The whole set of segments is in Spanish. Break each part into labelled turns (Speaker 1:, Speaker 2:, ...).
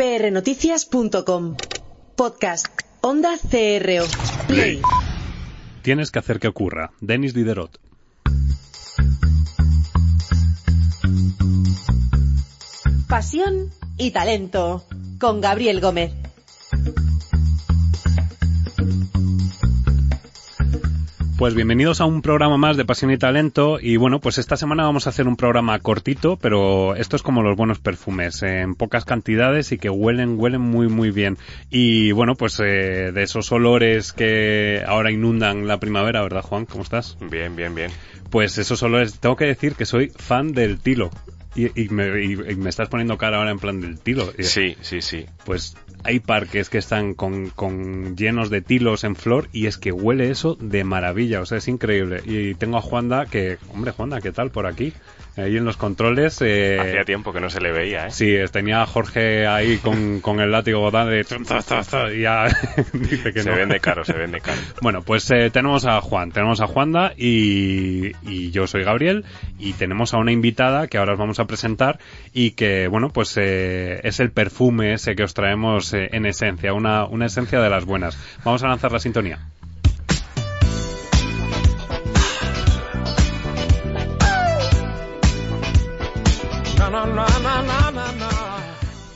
Speaker 1: prnoticias.com. Podcast. Onda CRO. Play.
Speaker 2: Tienes que hacer que ocurra. Denis Diderot.
Speaker 1: Pasión y talento. Con Gabriel Gómez.
Speaker 2: Pues bienvenidos a un programa más de Pasión y Talento y bueno, pues esta semana vamos a hacer un programa cortito, pero esto es como los buenos perfumes, en pocas cantidades y que huelen, huelen muy muy bien. Y bueno, pues eh, de esos olores que ahora inundan la primavera, ¿verdad Juan? ¿Cómo estás?
Speaker 3: Bien, bien, bien.
Speaker 2: Pues esos olores, tengo que decir que soy fan del tilo. Y, y, me, y, y, me, estás poniendo cara ahora en plan del tilo.
Speaker 3: Sí, sí, sí.
Speaker 2: Pues hay parques que están con, con, llenos de tilos en flor y es que huele eso de maravilla, o sea, es increíble. Y tengo a Juanda que, hombre, Juanda, ¿qué tal por aquí? Ahí en los controles. Eh,
Speaker 3: Hacía tiempo que no se le veía, ¿eh?
Speaker 2: Sí, tenía a Jorge ahí con, con el látigo de. Y ya dice que
Speaker 3: se
Speaker 2: no.
Speaker 3: vende caro, se vende caro.
Speaker 2: Bueno, pues eh, tenemos a Juan, tenemos a Juanda y, y yo soy Gabriel y tenemos a una invitada que ahora os vamos a presentar y que, bueno, pues eh, es el perfume ese que os traemos eh, en esencia, una, una esencia de las buenas. Vamos a lanzar la sintonía.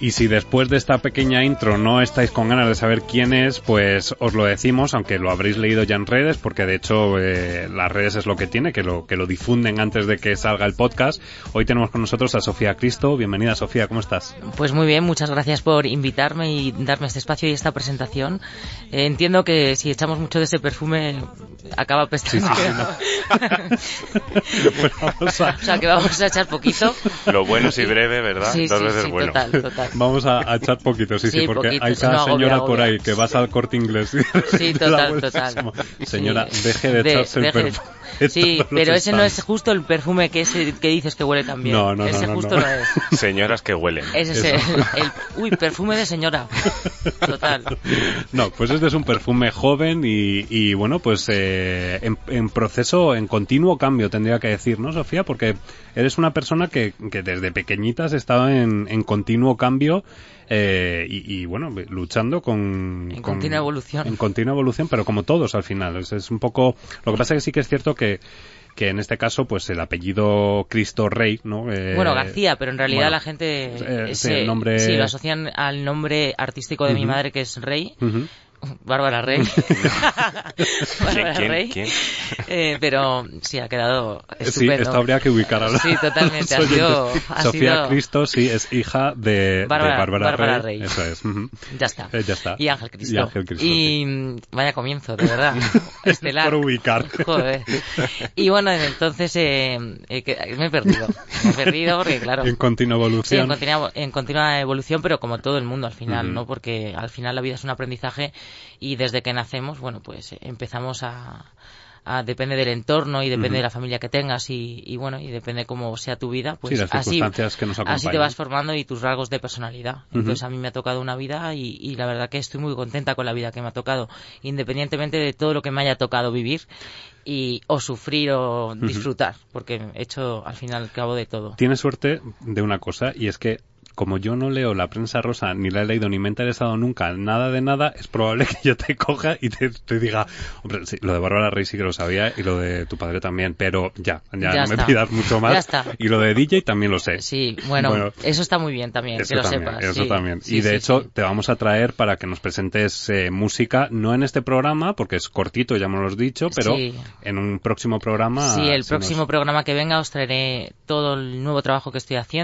Speaker 2: Y si después de esta pequeña intro no estáis con ganas de saber quién es, pues os lo decimos, aunque lo habréis leído ya en redes, porque de hecho eh, las redes es lo que tiene, que lo, que lo difunden antes de que salga el podcast. Hoy tenemos con nosotros a Sofía Cristo. Bienvenida Sofía, ¿cómo estás?
Speaker 4: Pues muy bien, muchas gracias por invitarme y darme este espacio y esta presentación. Eh, entiendo que si echamos mucho de ese perfume acaba pestando.
Speaker 2: Sí, sí,
Speaker 4: pues vamos a... O sea que vamos a echar poquito.
Speaker 3: Lo bueno si breve, ¿verdad?
Speaker 4: Sí,
Speaker 3: Dos
Speaker 4: sí,
Speaker 3: veces
Speaker 4: sí,
Speaker 3: bueno.
Speaker 4: total, total.
Speaker 2: Vamos a, a, echar poquito, sí, sí,
Speaker 4: sí
Speaker 2: porque
Speaker 4: poquito,
Speaker 2: hay cada
Speaker 4: no,
Speaker 2: señora por ahí que vas al corte inglés.
Speaker 4: Sí, total, total.
Speaker 2: Señora,
Speaker 4: sí.
Speaker 2: deje de, echarse
Speaker 4: de,
Speaker 2: el perfume.
Speaker 4: Sí, pero ese no es justo el perfume que, ese, que dices que huele tan bien.
Speaker 2: No, no,
Speaker 4: ese
Speaker 2: no,
Speaker 4: justo
Speaker 2: no.
Speaker 4: es.
Speaker 3: Señoras que huelen.
Speaker 4: Ese es el, el, Uy, perfume de señora. Total.
Speaker 2: No, pues este es un perfume joven y, y bueno, pues eh, en, en, proceso, en continuo cambio, tendría que decir, ¿no, Sofía? Porque eres una persona que, que desde pequeñita has estado en, en continuo cambio eh, y, y, bueno, luchando con...
Speaker 4: En
Speaker 2: con,
Speaker 4: continua evolución.
Speaker 2: En continua evolución, pero como todos al final. Es, es un poco... Lo que pasa es que sí que es cierto que que en este caso pues el apellido Cristo Rey no
Speaker 4: eh, bueno García pero en realidad
Speaker 2: bueno,
Speaker 4: la gente
Speaker 2: eh, el nombre...
Speaker 4: sí lo asocian al nombre artístico de uh -huh. mi madre que es Rey
Speaker 2: uh -huh.
Speaker 4: Bárbara Rey.
Speaker 3: Bárbara ¿Quién,
Speaker 4: Rey.
Speaker 3: ¿Quién?
Speaker 4: Eh, pero sí, ha quedado estupendo.
Speaker 2: Sí, esto habría que ubicarla.
Speaker 4: Sí, totalmente. Ha sido, ha
Speaker 2: Sofía
Speaker 4: sido...
Speaker 2: Cristo, sí, es hija de
Speaker 4: Bárbara,
Speaker 2: de Bárbara,
Speaker 4: Bárbara
Speaker 2: Rey.
Speaker 4: Rey.
Speaker 2: Eso es. Uh -huh.
Speaker 4: Ya está.
Speaker 2: Eh, ya está.
Speaker 4: Y Ángel Cristo.
Speaker 2: Y Ángel Cristo.
Speaker 4: Y mm, vaya comienzo, de verdad. Estelar.
Speaker 2: Por ubicar.
Speaker 4: Joder. Y bueno, entonces eh, eh, me he perdido. Me he perdido porque, claro.
Speaker 2: En continua evolución.
Speaker 4: Sí, en continua, en continua evolución, pero como todo el mundo al final, uh -huh. ¿no? Porque al final la vida es un aprendizaje y desde que nacemos, bueno, pues empezamos a, a depende del entorno y depende uh -huh. de la familia que tengas y, y, bueno, y depende cómo sea tu vida, pues
Speaker 2: sí,
Speaker 4: así,
Speaker 2: que nos
Speaker 4: así te vas formando y tus rasgos de personalidad.
Speaker 2: Uh -huh.
Speaker 4: Entonces a mí me ha tocado una vida y, y, la verdad que estoy muy contenta con la vida que me ha tocado, independientemente de todo lo que me haya tocado vivir y o sufrir o disfrutar, uh -huh. porque he hecho al final cabo de todo.
Speaker 2: Tienes suerte de una cosa y es que como yo no leo la prensa rosa, ni la he leído, ni me he interesado nunca nada de nada, es probable que yo te coja y te, te diga, hombre, sí, lo de Bárbara Rey sí que lo sabía y lo de tu padre también, pero ya, ya,
Speaker 4: ya
Speaker 2: no
Speaker 4: está.
Speaker 2: me pidas mucho más.
Speaker 4: Ya está.
Speaker 2: Y lo de DJ también lo sé.
Speaker 4: Sí, bueno, bueno eso está muy bien también, que lo
Speaker 2: también,
Speaker 4: sepas.
Speaker 2: Eso
Speaker 4: sí,
Speaker 2: también.
Speaker 4: sí,
Speaker 2: y de hecho, te vamos a traer para que nos presentes eh, música, no en este programa, porque es cortito, ya me lo has dicho, pero en un próximo programa.
Speaker 4: Sí, el próximo
Speaker 2: nos...
Speaker 4: programa que venga os traeré todo el nuevo trabajo que estoy haciendo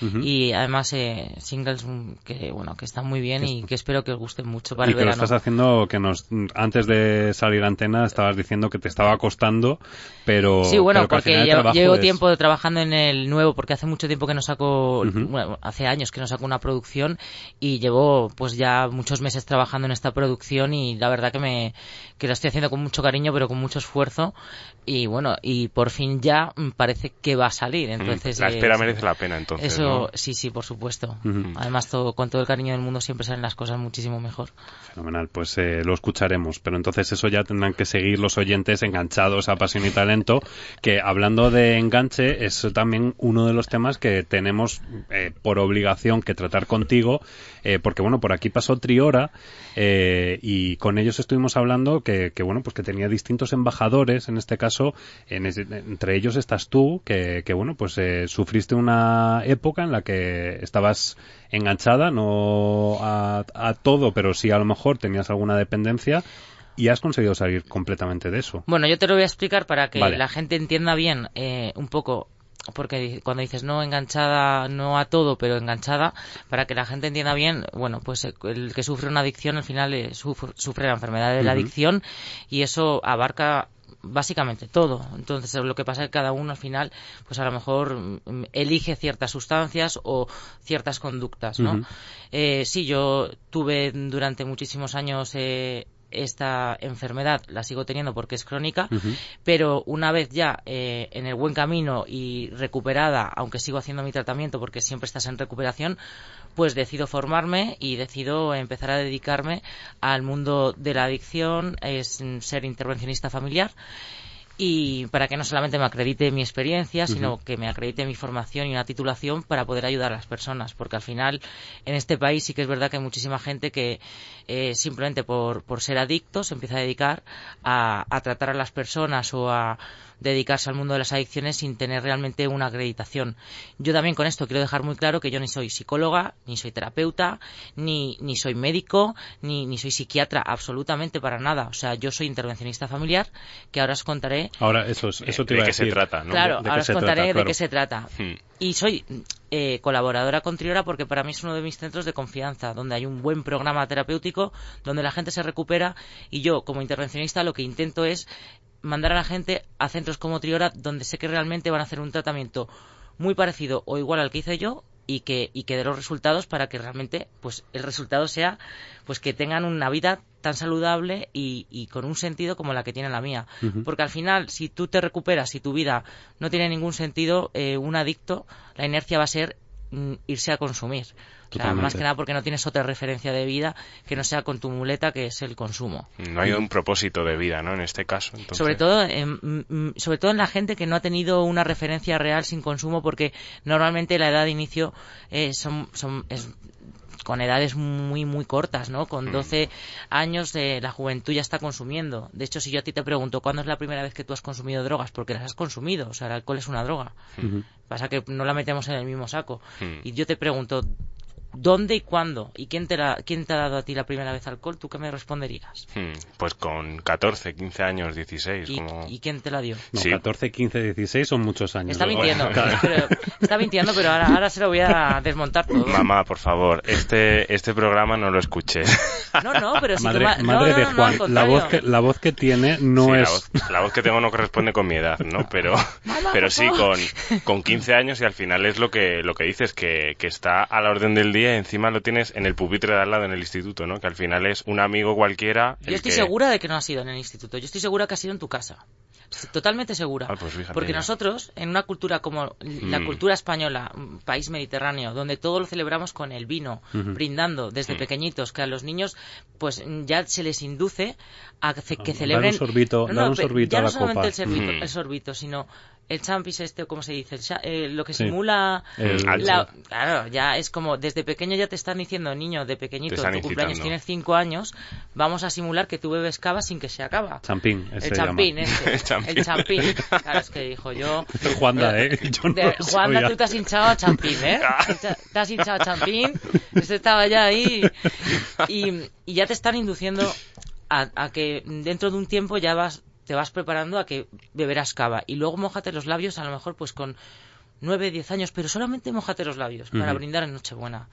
Speaker 2: Uh -huh.
Speaker 4: y además eh, singles que bueno que están muy bien y que espero que os gusten mucho para
Speaker 2: y
Speaker 4: el
Speaker 2: que
Speaker 4: verano.
Speaker 2: lo estás haciendo que nos antes de salir a antena estabas diciendo que te estaba costando pero
Speaker 4: sí bueno
Speaker 2: pero
Speaker 4: porque llevo,
Speaker 2: trabajo
Speaker 4: llevo
Speaker 2: es-
Speaker 4: tiempo trabajando en el nuevo porque hace mucho tiempo que no saco bueno hace años que no saco una producción y llevo pues ya muchos meses trabajando en esta producción y la verdad que me que la estoy haciendo con mucho cariño pero con mucho esfuerzo y bueno y por fin ya mm, parece que va a salir entonces
Speaker 3: la espera
Speaker 4: es-
Speaker 3: merece la pena entonces.
Speaker 4: eso
Speaker 3: ¿no?
Speaker 4: sí sí por supuesto. Además, todo, con todo el cariño del mundo siempre salen las cosas muchísimo mejor.
Speaker 2: Fenomenal, pues eh, lo escucharemos. Pero entonces eso ya tendrán que seguir los oyentes enganchados a Pasión y Talento, que hablando de enganche es también uno de los temas que tenemos eh, por obligación que tratar contigo, eh, porque bueno, por aquí pasó Triora y con ellos estuvimos hablando que, bueno, pues que tenía distintos embajadores, en este caso, entre ellos estás tú, que, que bueno, pues sufriste una época en la que estabas enganchada, no a, todo, pero sí a lo mejor tenías alguna dependencia y has conseguido salir completamente de eso.
Speaker 4: Bueno, yo te lo voy a explicar para que la gente entienda bien eh, un poco porque cuando dices no enganchada, no a todo, pero enganchada, para que la gente entienda bien, bueno, pues el que sufre una adicción al final eh, sufre, la enfermedad de la adicción y eso abarca básicamente todo. Entonces, lo que pasa es que cada uno al final, pues a lo mejor mm, elige ciertas sustancias o ciertas conductas, ¿no? Eh, sí, yo tuve durante muchísimos años eh, esta enfermedad la sigo teniendo porque es crónica, pero una vez ya eh, en el buen camino y recuperada, aunque sigo haciendo mi tratamiento porque siempre estás en recuperación, pues decido formarme y decido empezar a dedicarme al mundo de la adicción, es ser intervencionista familiar y para que no solamente me acredite mi experiencia, sino que me acredite mi formación y una titulación para poder ayudar a las personas, porque al final en este país sí que es verdad que hay muchísima gente que eh, simplemente por, por ser adicto se empieza a dedicar a, a tratar a las personas o a dedicarse al mundo de las adicciones sin tener realmente una acreditación. Yo también con esto quiero dejar muy claro que yo ni soy psicóloga, ni soy terapeuta, ni, ni soy médico, ni, ni soy psiquiatra, absolutamente para nada. O sea, yo soy intervencionista familiar, que ahora os contaré.
Speaker 2: Ahora, eso, eso te
Speaker 3: de qué se trata, ¿no?
Speaker 4: Claro, ahora os contaré de qué se trata. Hmm. Y soy eh, colaboradora con Triora porque para mí es uno de mis centros de confianza, donde hay un buen programa terapéutico, donde la gente se recupera y yo, como intervencionista, lo que intento es mandar a la gente a centros como Triora donde sé que realmente van a hacer un tratamiento muy parecido o igual al que hice yo y que, y que dé los resultados para que realmente pues el resultado sea pues que tengan una vida tan saludable y, y con un sentido como la que tiene la mía. Porque al final, si tú te recuperas, si tu vida no tiene ningún sentido, eh, un adicto, la inercia va a ser irse a consumir más que nada porque no tienes otra referencia de vida que no sea con tu muleta, que es el consumo.
Speaker 3: No hay un propósito de vida, ¿no? En este caso.
Speaker 4: Sobre, todo en, mm, mm, sobre todo en la gente que no ha tenido una referencia real sin consumo, porque normalmente la edad de inicio eh, son, son es, con edades muy, muy cortas, ¿no? Con 12 mm. años de la juventud ya está consumiendo. De hecho, si yo a ti te pregunto, ¿cuándo es la primera vez que tú has consumido drogas? Porque las has consumido. O sea, el alcohol es una droga. Pasa que no la metemos en el mismo saco. Y yo te pregunto, ¿Dónde y cuándo? ¿Y quién te, quién te ha dado a ti la primera vez alcohol? ¿Tú qué me responderías?
Speaker 3: Hmm, pues con 14, 15 años, 16.
Speaker 4: ¿Y, ¿y quién te la dio?
Speaker 2: No, 14, 15, 16 son muchos años.
Speaker 4: Está mintiendo, pero, está mintiendo, pero ahora, ahora se lo voy a desmontar todo.
Speaker 3: Mamá, por favor, este, este programa no lo escuches.
Speaker 4: No, no, pero si
Speaker 2: Madre, madre de Juan, la, voz que, la voz que tiene no es...
Speaker 3: La voz, que tengo no corresponde con mi edad, ¿no? Pero, pero sí, con, con 15 años y al final es lo que, lo que dices, que, que está a la orden del día y encima lo tienes en el pupitre de al lado en el instituto, ¿no? Que al final es un amigo cualquiera.
Speaker 4: Yo estoy segura de que no ha sido en el instituto, yo estoy segura que ha sido en tu casa. Totalmente segura.
Speaker 3: Ah, pues
Speaker 4: Porque nosotros, en una cultura como la mm. cultura española, un país mediterráneo, donde todo lo celebramos con el vino, brindando desde mm. pequeñitos, que a los niños pues ya se les induce a que celebren...
Speaker 2: un sorbito, no, un sorbito
Speaker 4: ya
Speaker 2: no
Speaker 4: solamente
Speaker 2: El,
Speaker 4: sorbito,
Speaker 3: mm.
Speaker 4: el sorbito, sino el champis este, ¿cómo se dice? Eh, lo que simula... claro, ya es como, desde pequeño ya te están diciendo, niño, de pequeñito, tu cumpleaños tienes cinco años, vamos a simular que tú bebes cava sin que se acaba.
Speaker 2: Champín,
Speaker 4: ese El champín, ese. el champín. Claro, es que dijo yo...
Speaker 2: Juanda, ¿eh?
Speaker 4: Juanda, tú te has hinchado a champín, ¿eh? te has hinchado a champín, eso estaba ya ahí. Y, y ya te están induciendo a, a que dentro de un tiempo ya vas te vas preparando a que beberás cava y luego mojate los labios a lo mejor pues con 9, 10 años, pero solamente mojate los labios para brindar en Nochebuena.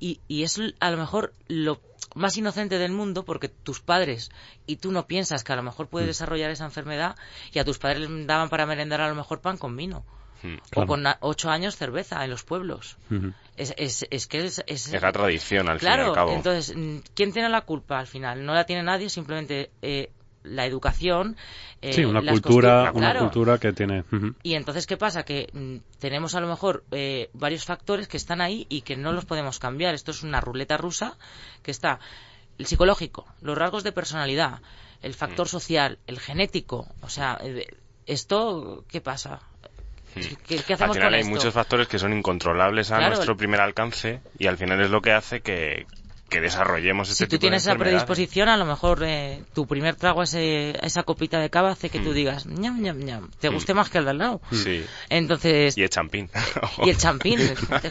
Speaker 4: Y, y, es a lo mejor lo más inocente del mundo porque tus padres y tú no piensas que a lo mejor puedes hmm. desarrollar esa enfermedad y a tus padres les daban para merendar a lo mejor pan con vino. O con ocho años cerveza en los pueblos. es, es, es, que es, es,
Speaker 3: la tradición al
Speaker 4: claro,
Speaker 3: fin y al cabo.
Speaker 4: Entonces, ¿quién tiene la culpa al final? No la tiene nadie, simplemente eh, la educación.
Speaker 2: Eh, sí, una cultura, una cultura que tiene.
Speaker 4: Y entonces, ¿qué pasa? Que mm, tenemos a lo mejor eh, varios factores que están ahí y que no los podemos cambiar. Esto es una ruleta rusa que está el psicológico, los rasgos de personalidad, el factor mm. social, el genético. O sea, eh, ¿esto qué pasa?
Speaker 3: ¿Qué, hacemos al final hay muchos factores que son incontrolables a nuestro primer alcance y al final es lo que hace que, que desarrollemos este
Speaker 4: Si tú tienes esa predisposición, a lo mejor eh, tu primer trago a, esa copita de cava hace que tú mm. digas, ñam, ñam, ñam, te mm. guste más que el del lado.
Speaker 3: Sí.
Speaker 4: Entonces...
Speaker 3: Y el champín.
Speaker 4: y el champín.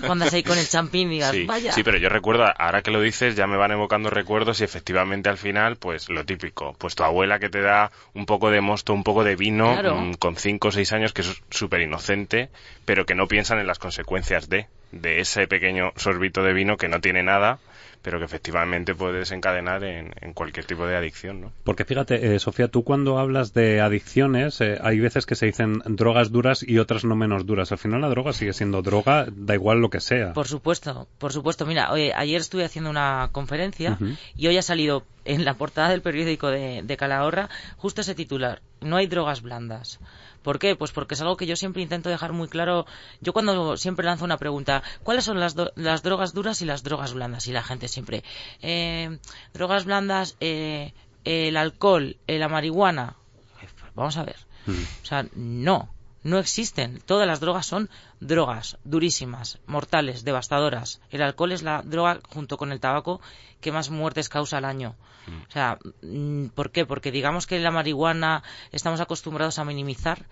Speaker 4: cuando ahí con el champín y digas,
Speaker 3: sí.
Speaker 4: vaya.
Speaker 3: Sí, pero yo recuerdo, ahora que lo dices, ya me van evocando recuerdos y efectivamente al final, pues lo típico. Pues tu abuela que te da un poco de mosto, un poco de vino, mm, con 5 o 6 años, que es súper inocente, pero que no piensan en las consecuencias de de ese pequeño sorbito de vino que no tiene nada pero que efectivamente puede desencadenar en, cualquier tipo de adicción, ¿no?
Speaker 2: Porque fíjate, eh, Sofía, tú cuando hablas de adicciones, eh, hay veces que se dicen drogas duras y otras no menos duras. Al final la droga sigue siendo droga, da igual lo que sea.
Speaker 4: Por supuesto, por supuesto. Mira, oye, ayer estuve haciendo una conferencia y hoy ha salido en la portada del periódico de, de Calahorra justo ese titular, no hay drogas blandas. ¿Por qué? Pues porque es algo que yo siempre intento dejar muy claro. Yo cuando siempre lanzo una pregunta, ¿cuáles son las, las drogas duras y las drogas blandas? Y la gente siempre, eh, drogas blandas, eh, el alcohol, eh, la marihuana. Vamos a ver. O sea, no no existen. Todas las drogas son drogas durísimas, mortales, devastadoras. El alcohol es la droga, junto con el tabaco, que más muertes causa al año. Mm. O sea, mm, ¿por qué? Porque digamos que la marihuana estamos acostumbrados a minimizar,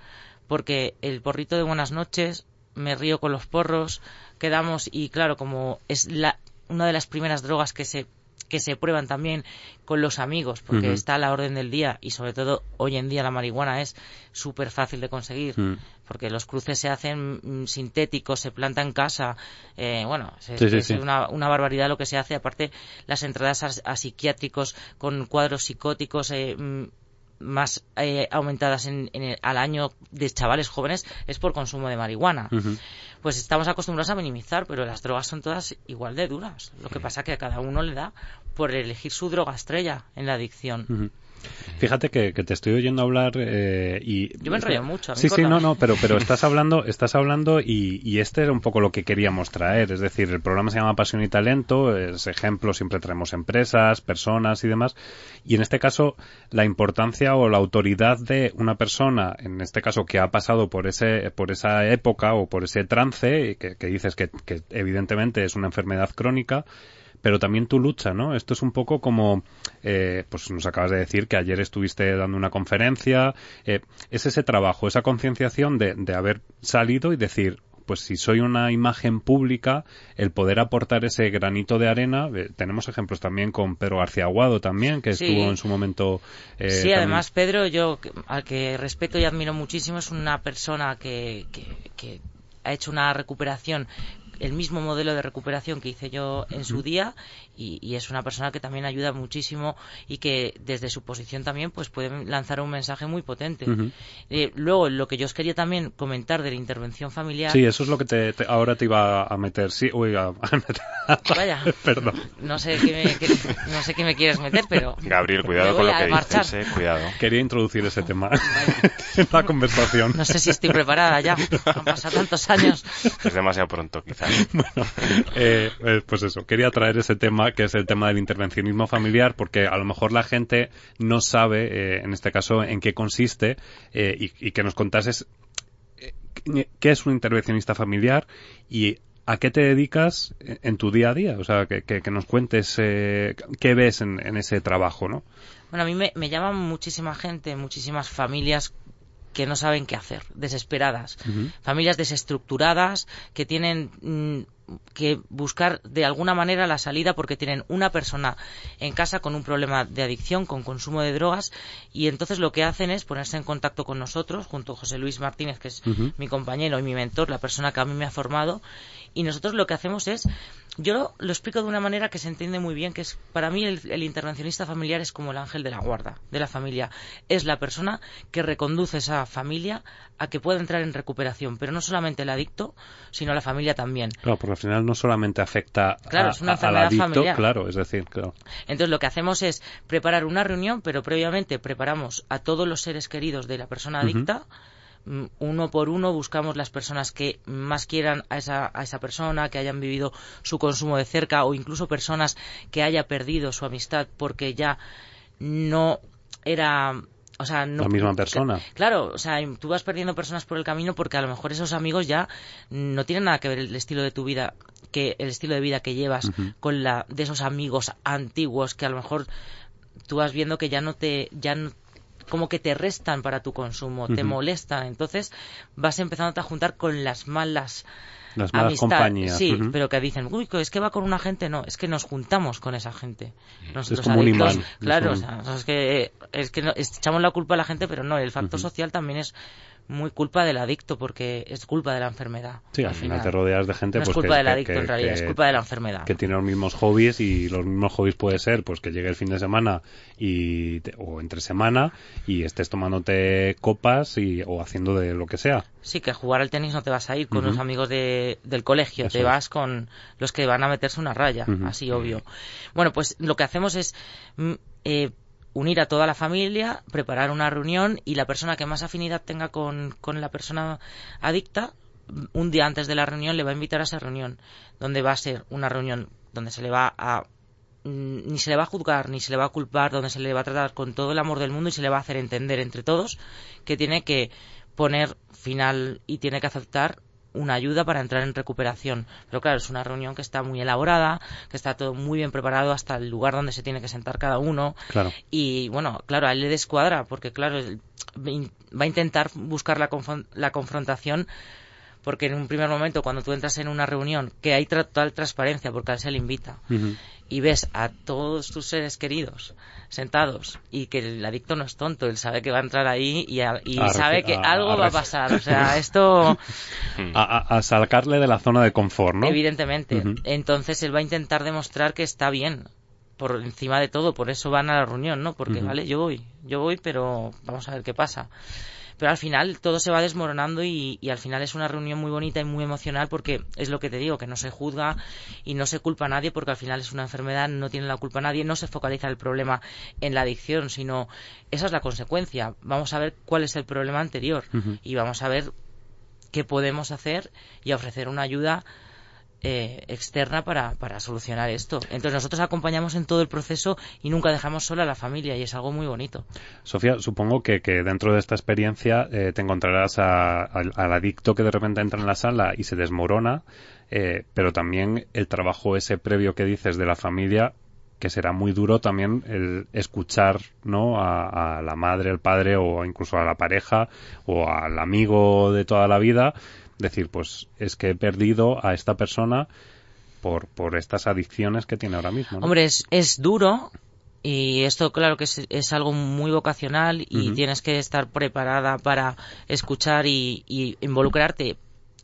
Speaker 4: porque el porrito de buenas noches, me río con los porros, quedamos y claro, como es la, una de las primeras drogas que se que se prueban también con los amigos, porque está a la orden del día y sobre todo hoy en día la marihuana es súper fácil de conseguir, mm. porque los cruces se hacen mm, sintéticos, se planta en casa, eh, bueno, es, Una, barbaridad lo que se hace, aparte las entradas a, psiquiátricos con cuadros psicóticos. Eh, mm, más eh, aumentadas en, al año de chavales jóvenes es por consumo de marihuana. Pues estamos acostumbrados a minimizar, pero las drogas son todas igual de duras. Lo que pasa que a cada uno le da por elegir su droga estrella en la adicción.
Speaker 2: Fíjate que, te estoy oyendo hablar eh, y...
Speaker 4: Yo me enrollo mucho.
Speaker 2: Sí, sí, no, no, pero, pero estás hablando, estás hablando y, y, este era un poco lo que queríamos traer. Es decir, el programa se llama Pasión y Talento, es ejemplo, siempre traemos empresas, personas y demás. Y en este caso, la importancia o la autoridad de una persona, en este caso que ha pasado por ese, por esa época o por ese trance, que, que dices que, que evidentemente es una enfermedad crónica, pero también tu lucha, ¿no? Esto es un poco como, eh, pues nos acabas de decir que ayer estuviste dando una conferencia, eh, es ese trabajo, esa concienciación de, de haber salido y decir, pues si soy una imagen pública, el poder aportar ese granito de arena, eh, tenemos ejemplos también con Pedro García Aguado también, que estuvo en su momento.
Speaker 4: Eh, sí, además Pedro, yo al que respeto y admiro muchísimo, es una persona que, que, que ha hecho una recuperación el mismo modelo de recuperación que hice yo en su día y, es una persona que también ayuda muchísimo y que desde su posición también pues puede lanzar un mensaje muy potente. Eh, luego, lo que yo os quería también comentar de la intervención familiar.
Speaker 2: Sí, eso es lo que te, ahora te iba a meter. Sí, uy, a, meter.
Speaker 4: Vaya.
Speaker 2: Perdón.
Speaker 4: No sé, qué me, no sé qué me quieres meter, pero.
Speaker 3: Gabriel, cuidado con lo que dices, eh, cuidado.
Speaker 2: Quería introducir ese tema en la conversación.
Speaker 4: No sé si estoy preparada ya. Han pasado tantos años.
Speaker 3: Es demasiado pronto, quizás.
Speaker 2: Bueno, eh, pues eso, quería traer ese tema que es el tema del intervencionismo familiar, porque a lo mejor la gente no sabe, eh, en este caso, en qué consiste eh, y, que nos contases eh, qué es un intervencionista familiar y a qué te dedicas en tu día a día. O sea, que, nos cuentes qué ves en, ese trabajo, ¿no?
Speaker 4: Bueno, a mí me, me llaman muchísima gente, muchísimas familias que no saben qué hacer, desesperadas. Familias desestructuradas que tienen mm, que buscar de alguna manera la salida porque tienen una persona en casa con un problema de adicción, con consumo de drogas y entonces lo que hacen es ponerse en contacto con nosotros, junto a José Luis Martínez, que es mi compañero y mi mentor, la persona que a mí me ha formado, y nosotros lo que hacemos es yo lo, explico de una manera que se entiende muy bien, que es para mí el, intervencionista familiar es como el ángel de la guarda de la familia. Es la persona que reconduce esa familia a que pueda entrar en recuperación, pero no solamente el adicto, sino la familia también.
Speaker 2: Claro, porque al final no solamente afecta
Speaker 4: claro,
Speaker 2: a,
Speaker 4: es una
Speaker 2: a- al adicto,
Speaker 4: familiar.
Speaker 2: claro, es decir, claro.
Speaker 4: Entonces lo que hacemos es preparar una reunión, pero previamente preparamos a todos los seres queridos de la persona adicta. Uno por uno buscamos las personas que más quieran a esa, a esa persona, que hayan vivido su consumo de cerca o incluso personas que haya perdido su amistad porque ya no era o sea, no,
Speaker 2: La misma persona.
Speaker 4: Claro, o sea, tú vas perdiendo personas por el camino porque a lo mejor esos amigos ya no tienen nada que ver el estilo de tu vida, que el estilo de vida que llevas con la de esos amigos antiguos que a lo mejor tú vas viendo que ya no te ya no- como que te restan para tu consumo, te molestan, entonces vas empezando a juntar con las malas
Speaker 2: Las malas
Speaker 4: amistad,
Speaker 2: compañías.
Speaker 4: sí, pero que dicen, uy, es que va con una gente, no, es que nos juntamos con esa gente. Nos-
Speaker 2: Es como un es
Speaker 4: Claro,
Speaker 2: un-
Speaker 4: o sea, es que, es que no- echamos la culpa a la gente, pero no, el factor social también es muy culpa del adicto porque es culpa de la enfermedad.
Speaker 2: Sí, al final te rodeas de gente
Speaker 4: no
Speaker 2: pues
Speaker 4: es culpa
Speaker 2: que,
Speaker 4: del adicto
Speaker 2: que-
Speaker 4: en realidad,
Speaker 2: que-
Speaker 4: es culpa de la enfermedad.
Speaker 2: que tiene los mismos hobbies y los mismos hobbies puede ser pues que llegue el fin de semana y te- o entre semana y estés tomándote copas y o haciendo de lo que sea.
Speaker 4: Sí, que a jugar al tenis no te vas a ir con los amigos de, del colegio,
Speaker 2: Eso
Speaker 4: te
Speaker 2: es.
Speaker 4: vas con los que van a meterse una raya, así obvio. Bueno, pues lo que hacemos es mm, eh, unir a toda la familia, preparar una reunión y la persona que más afinidad tenga con, con la persona adicta, un día antes de la reunión le va a invitar a esa reunión, donde va a ser una reunión donde se le va a mm, ni se le va a juzgar, ni se le va a culpar, donde se le va a tratar con todo el amor del mundo y se le va a hacer entender entre todos que tiene que poner final y tiene que aceptar una ayuda para entrar en recuperación. Pero claro, es una reunión que está muy elaborada, que está todo muy bien preparado hasta el lugar donde se tiene que sentar cada uno.
Speaker 2: Claro.
Speaker 4: Y bueno, claro, a él le descuadra, porque claro, va a intentar buscar la, la confrontación porque en un primer momento cuando tú entras en una reunión que hay total transparencia porque a él se le invita. Y ves a todos tus seres queridos sentados y que el adicto no es tonto, él sabe que va a entrar ahí y, a- y
Speaker 2: A
Speaker 4: sabe que
Speaker 2: a-
Speaker 4: algo
Speaker 2: a
Speaker 4: va a pasar. O sea, esto
Speaker 2: A, a- a sacarle de la zona de confort, ¿no?
Speaker 4: evidentemente. Entonces él va a intentar demostrar que está bien por encima de todo, por eso van a la reunión, ¿no? Porque, vale, yo voy, yo voy, pero vamos a ver qué pasa. Pero al final todo se va desmoronando y, y al final es una reunión muy bonita y muy emocional porque es lo que te digo, que no se juzga y no se culpa a nadie porque al final es una enfermedad, no tiene la culpa a nadie, no se focaliza el problema en la adicción, sino esa es la consecuencia. Vamos a ver cuál es el problema anterior y vamos a ver qué podemos hacer y ofrecer una ayuda eh, externa para, para solucionar esto. Entonces nosotros acompañamos en todo el proceso y nunca dejamos sola a la familia y es algo muy bonito.
Speaker 2: Sofía, supongo que, que dentro de esta experiencia eh, te encontrarás a- al, adicto que de repente entra en la sala y se desmorona, eh, pero también el trabajo ese previo que dices de la familia, que será muy duro también el escuchar ¿no? a, a la madre, al padre o incluso a la pareja o al amigo de toda la vida, decir, pues es que he perdido a esta persona por, por estas adicciones que tiene ahora mismo. ¿no?
Speaker 4: Hombre, es, es duro y esto claro que es, es algo muy vocacional y tienes que estar preparada para escuchar y, y involucrarte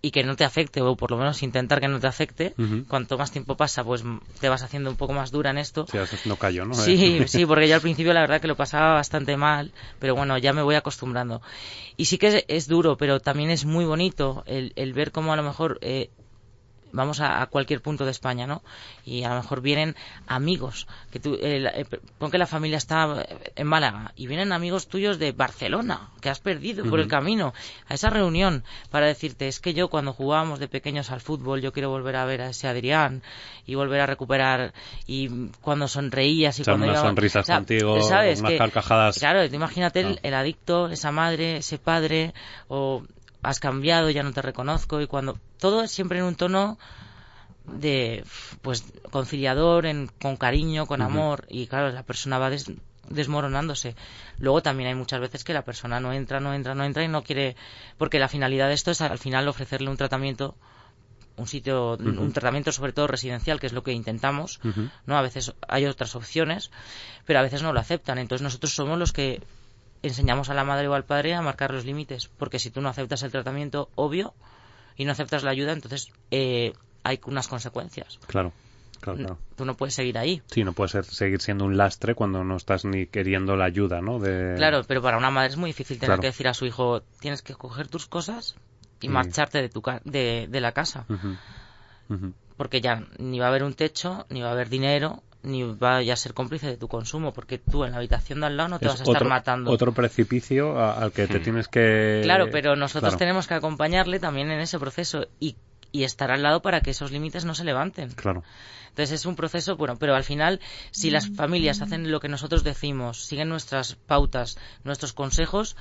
Speaker 4: y que no te afecte o por lo menos intentar que no te afecte. Cuanto más tiempo pasa, pues te vas haciendo un poco más dura en esto.
Speaker 2: Sí, no cayó, ¿no?
Speaker 4: Sí,
Speaker 2: Eh,
Speaker 4: sí, porque yo al principio la verdad que lo pasaba bastante mal, pero bueno, ya me voy acostumbrando. Y sí que es, es duro, pero también es muy bonito el, el ver cómo a lo mejor eh, vamos a, a cualquier punto de España, ¿no? Y a lo mejor vienen amigos, que tú, eh, la- eh, pon que la familia está en Málaga y vienen amigos tuyos de Barcelona que has perdido por el camino a esa reunión para decirte es que yo cuando jugábamos de pequeños al fútbol yo quiero volver a ver a ese Adrián y volver a recuperar y cuando sonreías y
Speaker 2: Echar
Speaker 4: cuando
Speaker 2: unas
Speaker 4: íbamos-
Speaker 2: sonrisas
Speaker 4: o sea,
Speaker 2: contigo,
Speaker 4: ¿sabes?
Speaker 2: unas
Speaker 4: Que-
Speaker 2: carcajadas.
Speaker 4: Claro, imagínate el,
Speaker 2: No.
Speaker 4: el adicto, esa madre, ese padre, o has cambiado, ya no te reconozco, y cuando. Todo es siempre en un tono de. pues conciliador, en, con cariño, con amor, y claro, la persona va des- desmoronándose. Luego también hay muchas veces que la persona no entra, no entra, no entra y no quiere. porque la finalidad de esto es al final ofrecerle un tratamiento. Un sitio, un tratamiento sobre todo residencial, que es lo que intentamos. ¿no? A veces hay otras opciones, pero a veces no lo aceptan. Entonces nosotros somos los que enseñamos a la madre o al padre a marcar los límites, porque si tú no aceptas el tratamiento obvio y no aceptas la ayuda, entonces eh, hay unas consecuencias.
Speaker 2: Claro, claro, claro.
Speaker 4: Tú no puedes seguir ahí.
Speaker 2: Sí, no puede ser, seguir siendo un lastre cuando no estás ni queriendo la ayuda, ¿no? De...
Speaker 4: Claro, pero para una madre es muy difícil tener
Speaker 2: Claro.
Speaker 4: que decir a su hijo, tienes que coger tus cosas y
Speaker 2: Sí.
Speaker 4: marcharte de, tu ca- de, de la casa. Porque ya ni va a haber un techo, ni va a haber dinero, ni vaya a ser cómplice de tu consumo, porque tú en la habitación de al lado no te vas a estar matando.
Speaker 2: Otro precipicio al que te hmm. tienes que.
Speaker 4: Claro, pero nosotros tenemos que acompañarle también en ese proceso y, y estar al lado para que esos límites no se levanten.
Speaker 2: Claro.
Speaker 4: Entonces es un proceso, bueno, pero al final, si las familias hacen lo que nosotros decimos, siguen nuestras pautas, nuestros consejos,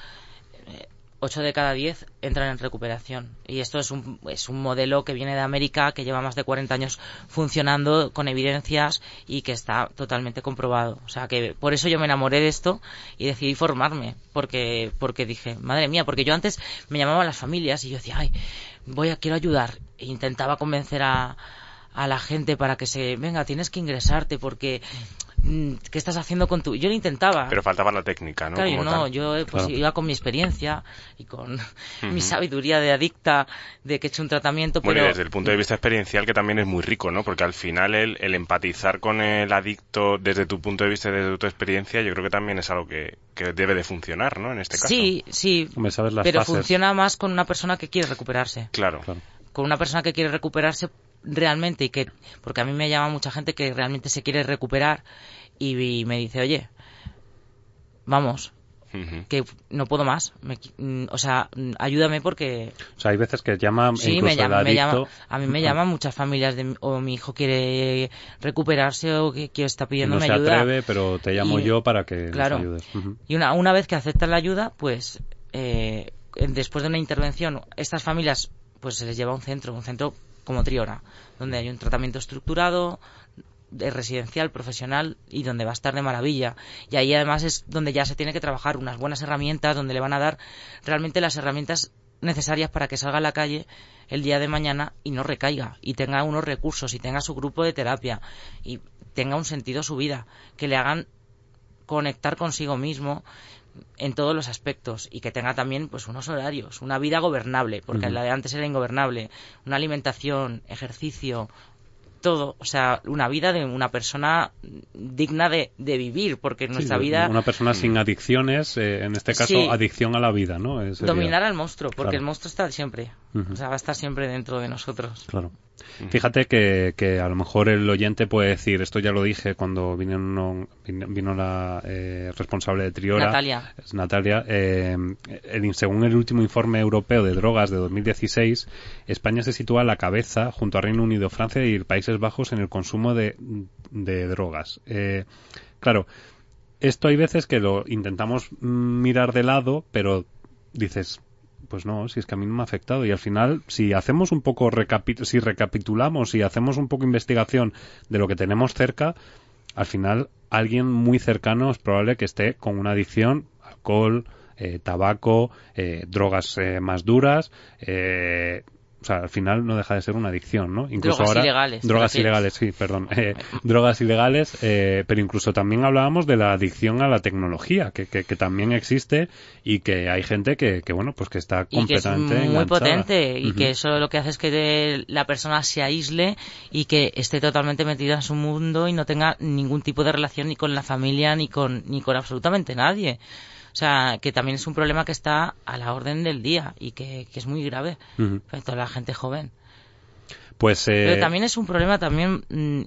Speaker 4: 8 de cada 10 entran en recuperación. Y esto es un, es un modelo que viene de América, que lleva más de 40 años funcionando con evidencias y que está totalmente comprobado. O sea, que por eso yo me enamoré de esto y decidí formarme. Porque, porque dije, madre mía, porque yo antes me llamaban a las familias y yo decía, ay, voy a, quiero ayudar. E intentaba convencer a, a la gente para que se, venga, tienes que ingresarte porque ¿qué estás haciendo con tu...? Yo lo intentaba.
Speaker 3: Pero faltaba la técnica, ¿no?
Speaker 4: Claro, yo no, yo eh, pues, iba con mi experiencia y con mi sabiduría de adicta de que he hecho un tratamiento,
Speaker 3: bueno,
Speaker 4: pero...
Speaker 3: desde el punto de vista experiencial que también es muy rico, ¿no? Porque al final el, el, empatizar con el adicto desde tu punto de vista y desde tu experiencia yo creo que también es algo que, que debe de funcionar, ¿no? En este caso.
Speaker 4: Sí, sí, pero funciona más con una persona que quiere recuperarse.
Speaker 3: Claro. claro.
Speaker 4: Con una persona que quiere recuperarse realmente y que porque a mí me llama mucha gente que realmente se quiere recuperar y, me dice oye vamos que no puedo más mm, o sea ayúdame porque
Speaker 2: o sea hay veces que llama
Speaker 4: sí me llama, a mí me llaman muchas familias de o mi hijo quiere recuperarse o que, quiere está pidiendo
Speaker 2: no se atreve pero te llamo yo para que
Speaker 4: claro.
Speaker 2: ayudes.
Speaker 4: Y una una vez que aceptan la ayuda pues eh, después de una intervención estas familias pues se les lleva a un centro un centro como Triora, donde hay un tratamiento estructurado, de residencial, profesional y donde va a estar de maravilla. Y ahí además es donde ya se tiene que trabajar unas buenas herramientas, donde le van a dar realmente las herramientas necesarias para que salga a la calle el día de mañana y no recaiga y tenga unos recursos y tenga su grupo de terapia y tenga un sentido su vida, que le hagan conectar consigo mismo en todos los aspectos y que tenga también pues unos horarios, una vida gobernable, porque la de antes era ingobernable, una alimentación, ejercicio, todo, o sea, una vida de una persona digna de, de vivir, porque nuestra vida...
Speaker 2: Una persona sin adicciones, eh, en este caso, adicción a la vida, ¿no?
Speaker 4: Dominar al monstruo, porque el monstruo está siempre, o sea, va a estar siempre dentro de nosotros.
Speaker 2: Claro. Fíjate que, que, a lo mejor el oyente puede decir, esto ya lo dije cuando vino, vino la eh, responsable de Triora,
Speaker 4: Natalia,
Speaker 2: Natalia eh, según el último informe europeo de drogas de 2016, España se sitúa a la cabeza junto a Reino Unido, Francia y Países Bajos en el consumo de, de drogas. Eh, claro, esto hay veces que lo intentamos mirar de lado, pero dices, pues no, si es que a mí no me ha afectado. Y al final, si hacemos un poco, si recapitulamos y hacemos un poco investigación de lo que tenemos cerca, al final alguien muy cercano es probable que esté con una adicción, alcohol, eh, tabaco, eh, drogas eh, más duras, o sea, al final no deja de ser una adicción, ¿no?
Speaker 4: Incluso drogas ilegales.
Speaker 2: Drogas ilegales, sí, perdón. Eh, drogas ilegales, eh, pero incluso también hablábamos de la adicción a la tecnología, que, que, también existe y que hay gente que, que bueno, pues que está completamente
Speaker 4: y muy potente y que eso lo que hace es que la persona se aísle y que esté totalmente metida en su mundo y no tenga ningún tipo de relación ni con la familia ni con ni con absolutamente nadie. O sea, que también es un problema que está a la orden del día y que, es muy grave para toda la gente joven.
Speaker 2: Pues, eh...
Speaker 4: Pero también es un problema también mm,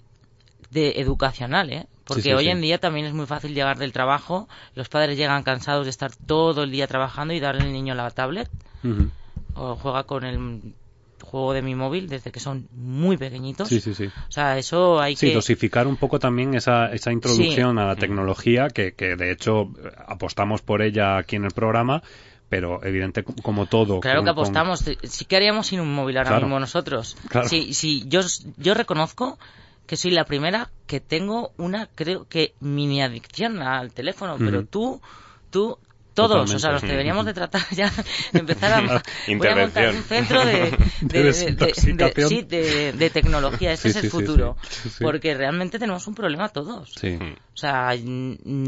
Speaker 4: de educacional, ¿eh? Porque hoy en día también es muy fácil llegar del trabajo, los padres llegan cansados de estar todo el día trabajando y darle al niño la tablet, o juega con el juego de mi móvil desde que son muy pequeñitos.
Speaker 2: Sí, sí, sí.
Speaker 4: O sea, eso hay
Speaker 2: sí,
Speaker 4: que...
Speaker 2: dosificar un poco también esa, esa introducción a la tecnología, que, que de hecho apostamos por ella aquí en el programa, pero evidente como todo.
Speaker 4: Claro que apostamos. Sí que haríamos sin un móvil ahora mismo nosotros. Claro. Sí, sí, yo, yo reconozco que soy la primera que tengo una, creo que, mini adicción al teléfono, pero tú, tú todos, o sea, los deberíamos de tratar ya, empezar a, voy a montar un centro de, de, de, tecnología, ese es el futuro, porque realmente tenemos un problema todos. O sea,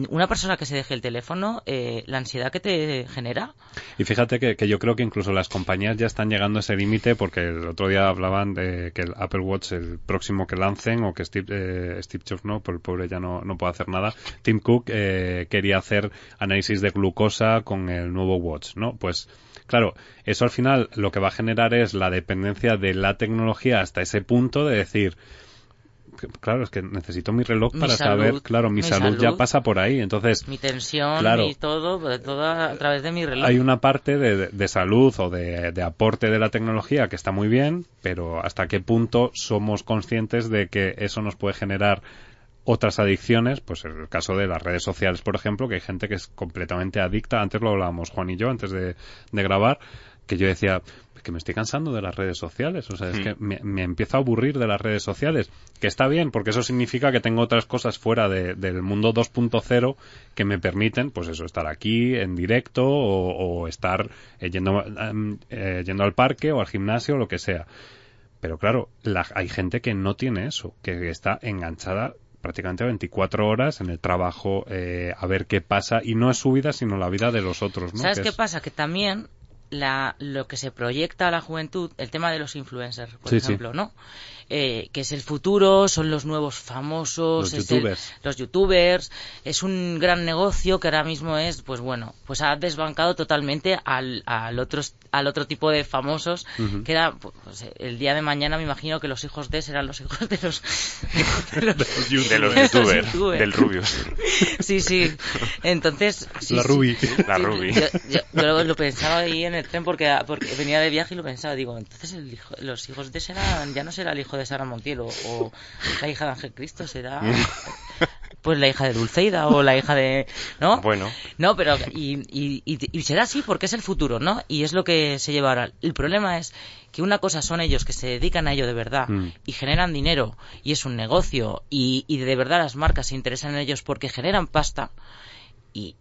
Speaker 4: una persona que se deje el teléfono, eh, la ansiedad que te genera.
Speaker 2: Y fíjate que, que, yo creo que incluso las compañías ya están llegando a ese límite porque el otro día hablaban de que el Apple Watch, el próximo que lancen, o que Steve, eh, Steve Jobs no, por el pobre ya no, no puede hacer nada, Tim Cook eh, quería hacer análisis de glucosa cosa con el nuevo Watch, ¿no? Pues claro, eso al final lo que va a generar es la dependencia de la tecnología hasta ese punto de decir, claro, es que necesito mi reloj para saber, claro, mi, salud, ya pasa por ahí, entonces...
Speaker 4: Mi tensión, y todo, todo a través de mi reloj.
Speaker 2: Hay una parte de, salud o de, de, aporte de la tecnología que está muy bien, pero hasta qué punto somos conscientes de que eso nos puede generar otras adicciones, pues el caso de las redes sociales, por ejemplo, que hay gente que es completamente adicta, antes lo hablábamos Juan y yo, antes de, de grabar, que yo decía, que me estoy cansando de las redes sociales, o sea, es que me, me, empiezo a aburrir de las redes sociales, que está bien, porque eso significa que tengo otras cosas fuera del mundo 2.0 que me permiten, pues eso, estar aquí en directo o, estar eh, yendo, em, eh, yendo al parque o al gimnasio o lo que sea. Pero claro, hay gente que no tiene eso, que está enganchada prácticamente 24 horas en el trabajo eh, a ver qué pasa y no es su vida sino la vida de los otros. ¿no?
Speaker 4: ¿Sabes qué pasa? Que también la, lo que se proyecta a la juventud, el tema de los influencers, por ejemplo, ¿no? Eh, que es el futuro, son los nuevos famosos,
Speaker 2: los youtubers.
Speaker 4: los youtubers, es un gran negocio que ahora mismo es, pues bueno, pues ha desbancado totalmente al, al, otro, al otro tipo de famosos, que era, pues, el día de mañana me imagino que los hijos de serán los hijos de los,
Speaker 3: de los, youtubers, del Rubius.
Speaker 4: Sí, sí, entonces...
Speaker 2: la Ruby.
Speaker 3: la Ruby.
Speaker 4: Yo, lo, pensaba ahí en el tren porque, porque venía de viaje y lo pensaba, digo, entonces el los hijos de serán, ya no será el hijo de Sara Montiel o, la hija de Ángel Cristo será pues la hija de Dulceida o la hija de no
Speaker 3: bueno.
Speaker 4: No pero y, y, será así porque es el futuro no y es lo que se lleva ahora. El problema es que una cosa son ellos que se dedican a ello de verdad mm. y generan dinero y es un negocio y, y de verdad las marcas se interesan en ellos porque generan pasta y,